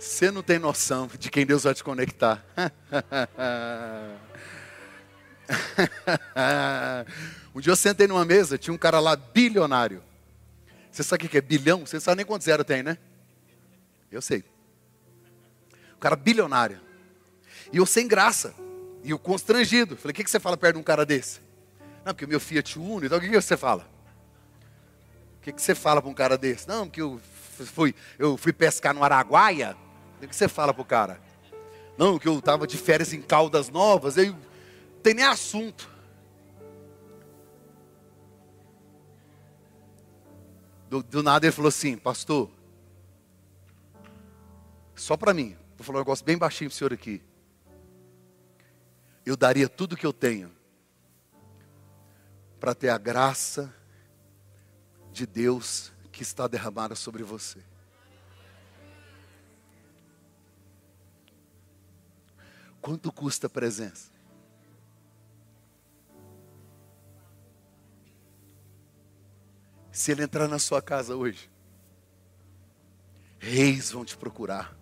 Você não tem noção de quem Deus vai te conectar. um dia eu sentei numa mesa, tinha um cara lá bilionário. Você sabe o que é bilhão? Você sabe nem quanto zero tem, né? Eu sei. Um cara bilionário. E eu sem graça. E eu constrangido. Falei, o que você fala perto de um cara desse? Não, porque o meu Fiat Uno. Então o que você fala? O que você fala para um cara desse? Não, porque eu fui, eu fui pescar no Araguaia. O que você fala pro cara? Não, que eu estava de férias em Caldas Novas, aí tem nem assunto. Do, do nada ele falou assim, pastor, só para mim, vou falar um negócio bem baixinho para o senhor aqui. Eu daria tudo que eu tenho para ter a graça de Deus que está derramada sobre você. Quanto custa a presença? Se ele entrar na sua casa hoje, reis vão te procurar.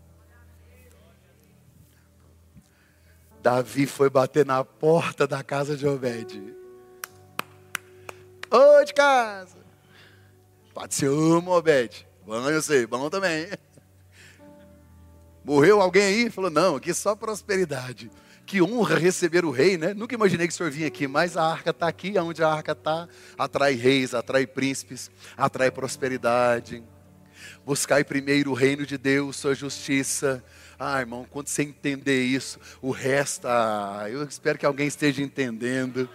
Davi foi bater na porta da casa de Obed. Oi de casa. Pode ser uma, Obed. Bom, eu sei, bom também. Morreu alguém aí? Falou, não, aqui só prosperidade. Que honra receber o rei, né? Nunca imaginei que o senhor vinha aqui, mas a arca está aqui, onde a arca está, atrai reis, atrai príncipes, atrai prosperidade. Buscai primeiro o reino de Deus, sua justiça. Ah, irmão, quando você entender isso, o resto, ah, eu espero que alguém esteja entendendo.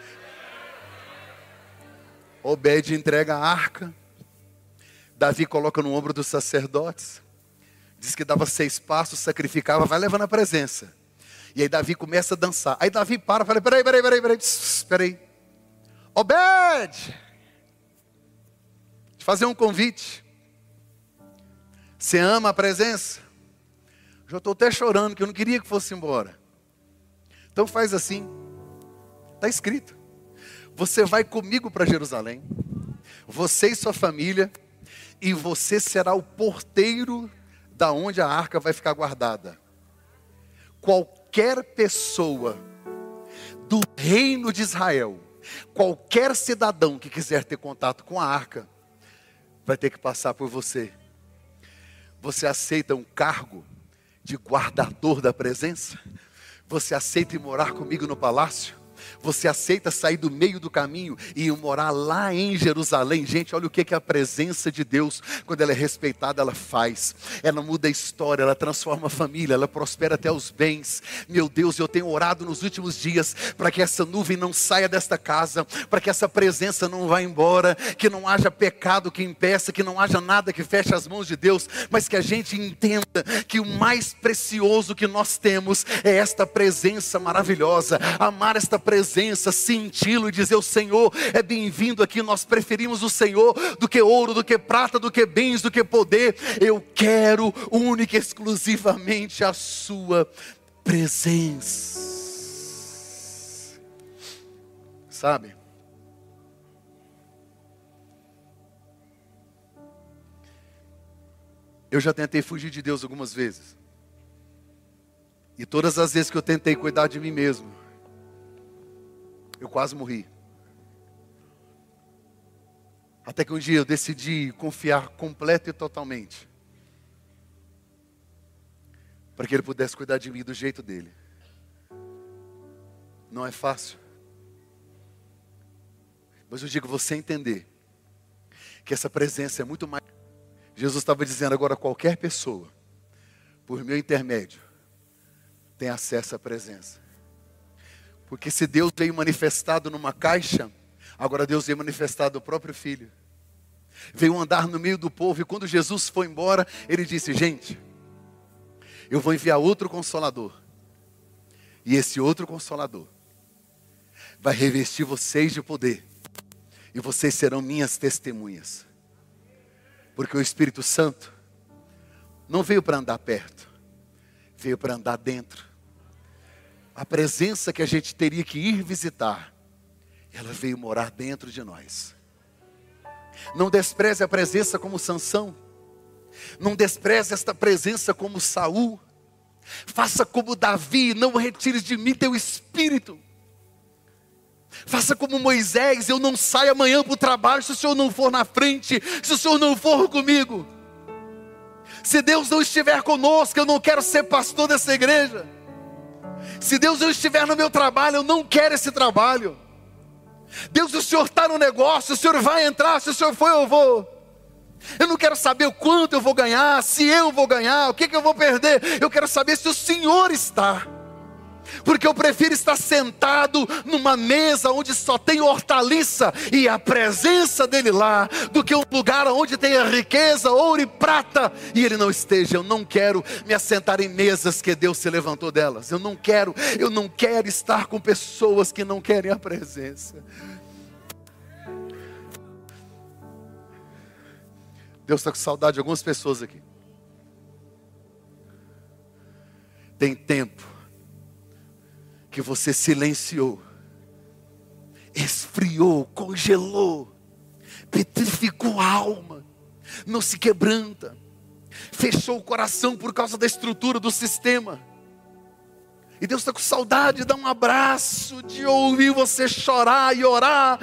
Obed entrega a arca. Davi coloca no ombro dos sacerdotes. Diz que dava seis passos, sacrificava, vai levando a presença. E aí Davi começa a dançar. Aí Davi para, fala: peraí, peraí, peraí, peraí, peraí. Obed! Te fazer um convite. Você ama a presença? Já estou até chorando, que eu não queria que fosse embora. Então faz assim. Está escrito. Você vai comigo para Jerusalém. Você e sua família. E você será o porteiro da onde a arca vai ficar guardada. Qualquer pessoa do reino de Israel, qualquer cidadão que quiser ter contato com a arca, vai ter que passar por você. Você aceita um cargo de guardador da presença? Você aceita ir morar comigo no palácio? Você aceita sair do meio do caminho e morar lá em Jerusalém? Gente, olha o que, que a presença de Deus, quando ela é respeitada, ela faz. Ela muda a história, ela transforma a família, ela prospera até os bens. Meu Deus, eu tenho orado nos últimos dias para que essa nuvem não saia desta casa, para que essa presença não vá embora, que não haja pecado que impeça, que não haja nada que feche as mãos de Deus, mas que a gente entenda que o mais precioso que nós temos é esta presença maravilhosa. Amar esta presença, senti-lo e dizer: O Senhor é bem-vindo aqui. Nós preferimos o Senhor do que ouro, do que prata, do que bens, do que poder. Eu quero única e exclusivamente a Sua presença. Sabe? Eu já tentei fugir de Deus algumas vezes. E todas as vezes que eu tentei cuidar de mim mesmo, eu quase morri. Até que um dia eu decidi confiar completo e totalmente. Para que Ele pudesse cuidar de mim do jeito dele. Não é fácil. Mas eu digo, você entender que essa presença é muito mais. Jesus estava dizendo agora, qualquer pessoa, por meu intermédio, tem acesso à presença. Porque se Deus veio manifestado numa caixa, agora Deus veio manifestado o próprio Filho. Veio andar no meio do povo, e quando Jesus foi embora, ele disse: Gente, eu vou enviar outro consolador. E esse outro consolador vai revestir vocês de poder e vocês serão minhas testemunhas. Porque o Espírito Santo não veio para andar perto, veio para andar dentro. A presença que a gente teria que ir visitar, ela veio morar dentro de nós. Não despreze a presença como Sansão. Não despreze esta presença como Saul. Faça como Davi, não retires de mim teu espírito. Faça como Moisés, eu não saio amanhã para o trabalho se o Senhor não for na frente, se o Senhor não for comigo. Se Deus não estiver conosco, eu não quero ser pastor dessa igreja. Se Deus não estiver no meu trabalho, eu não quero esse trabalho. Deus, o Senhor está no negócio, o Senhor vai entrar, se o Senhor for, eu vou. Eu não quero saber o quanto eu vou ganhar, se eu vou ganhar, o que, que eu vou perder. Eu quero saber se o Senhor está porque eu prefiro estar sentado numa mesa onde só tem hortaliça e a presença dele lá, do que um lugar onde tem a riqueza, ouro e prata e ele não esteja. Eu não quero me assentar em mesas que Deus se levantou delas. Eu não quero, eu não quero estar com pessoas que não querem a presença. Deus está com saudade de algumas pessoas aqui. Tem tempo que você silenciou, esfriou, congelou, petrificou a alma, não se quebranta, fechou o coração por causa da estrutura do sistema. E Deus está com saudade de dar um abraço, de ouvir você chorar e orar,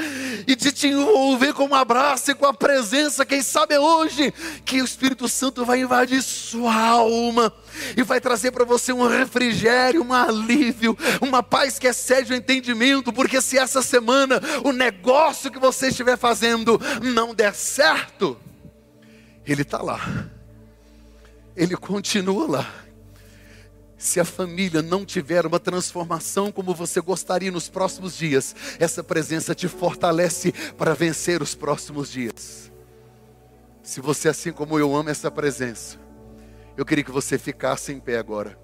e de te envolver com um abraço e com a presença. Quem sabe é hoje que o Espírito Santo vai invadir sua alma e vai trazer para você um refrigério, um alívio, uma paz que excede o entendimento, porque se essa semana o negócio que você estiver fazendo não der certo, Ele está lá, Ele continua lá se a família não tiver uma transformação como você gostaria nos próximos dias, essa presença te fortalece para vencer os próximos dias. Se você, assim como eu, ama essa presença, eu queria que você ficasse em pé agora,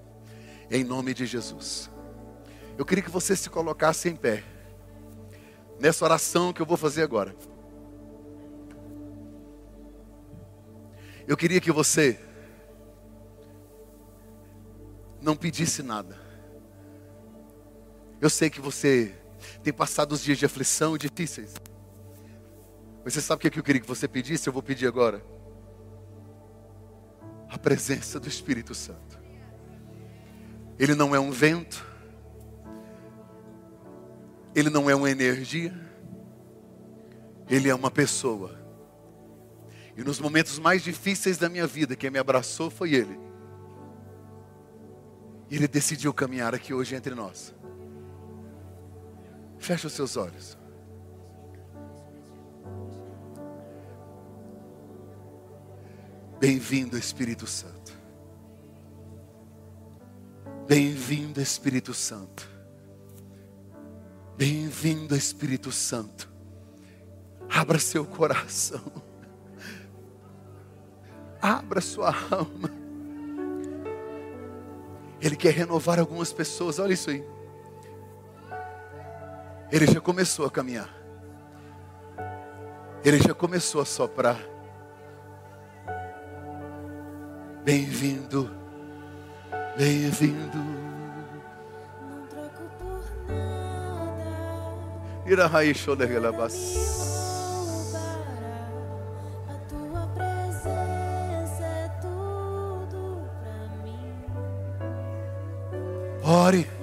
em nome de Jesus. Eu queria que você se colocasse em pé, nessa oração que eu vou fazer agora. Eu queria que você não pedisse nada. Eu sei que você tem passado os dias de aflição difíceis. Você sabe o que eu queria que você pedisse? Eu vou pedir agora. A presença do Espírito Santo. Ele não é um vento. Ele não é uma energia. Ele é uma pessoa. E nos momentos mais difíceis da minha vida, quem me abraçou foi Ele. Ele decidiu caminhar aqui hoje entre nós. Feche os seus olhos. Bem-vindo, Espírito Santo. Bem-vindo, Espírito Santo. Bem-vindo, Espírito Santo. Abra seu coração. Abra sua alma. Ele quer renovar algumas pessoas. Olha isso aí. Ele já começou a caminhar. Ele já começou a soprar. Bem-vindo, bem-vindo. Não troco por nada. Ira raiz Ore.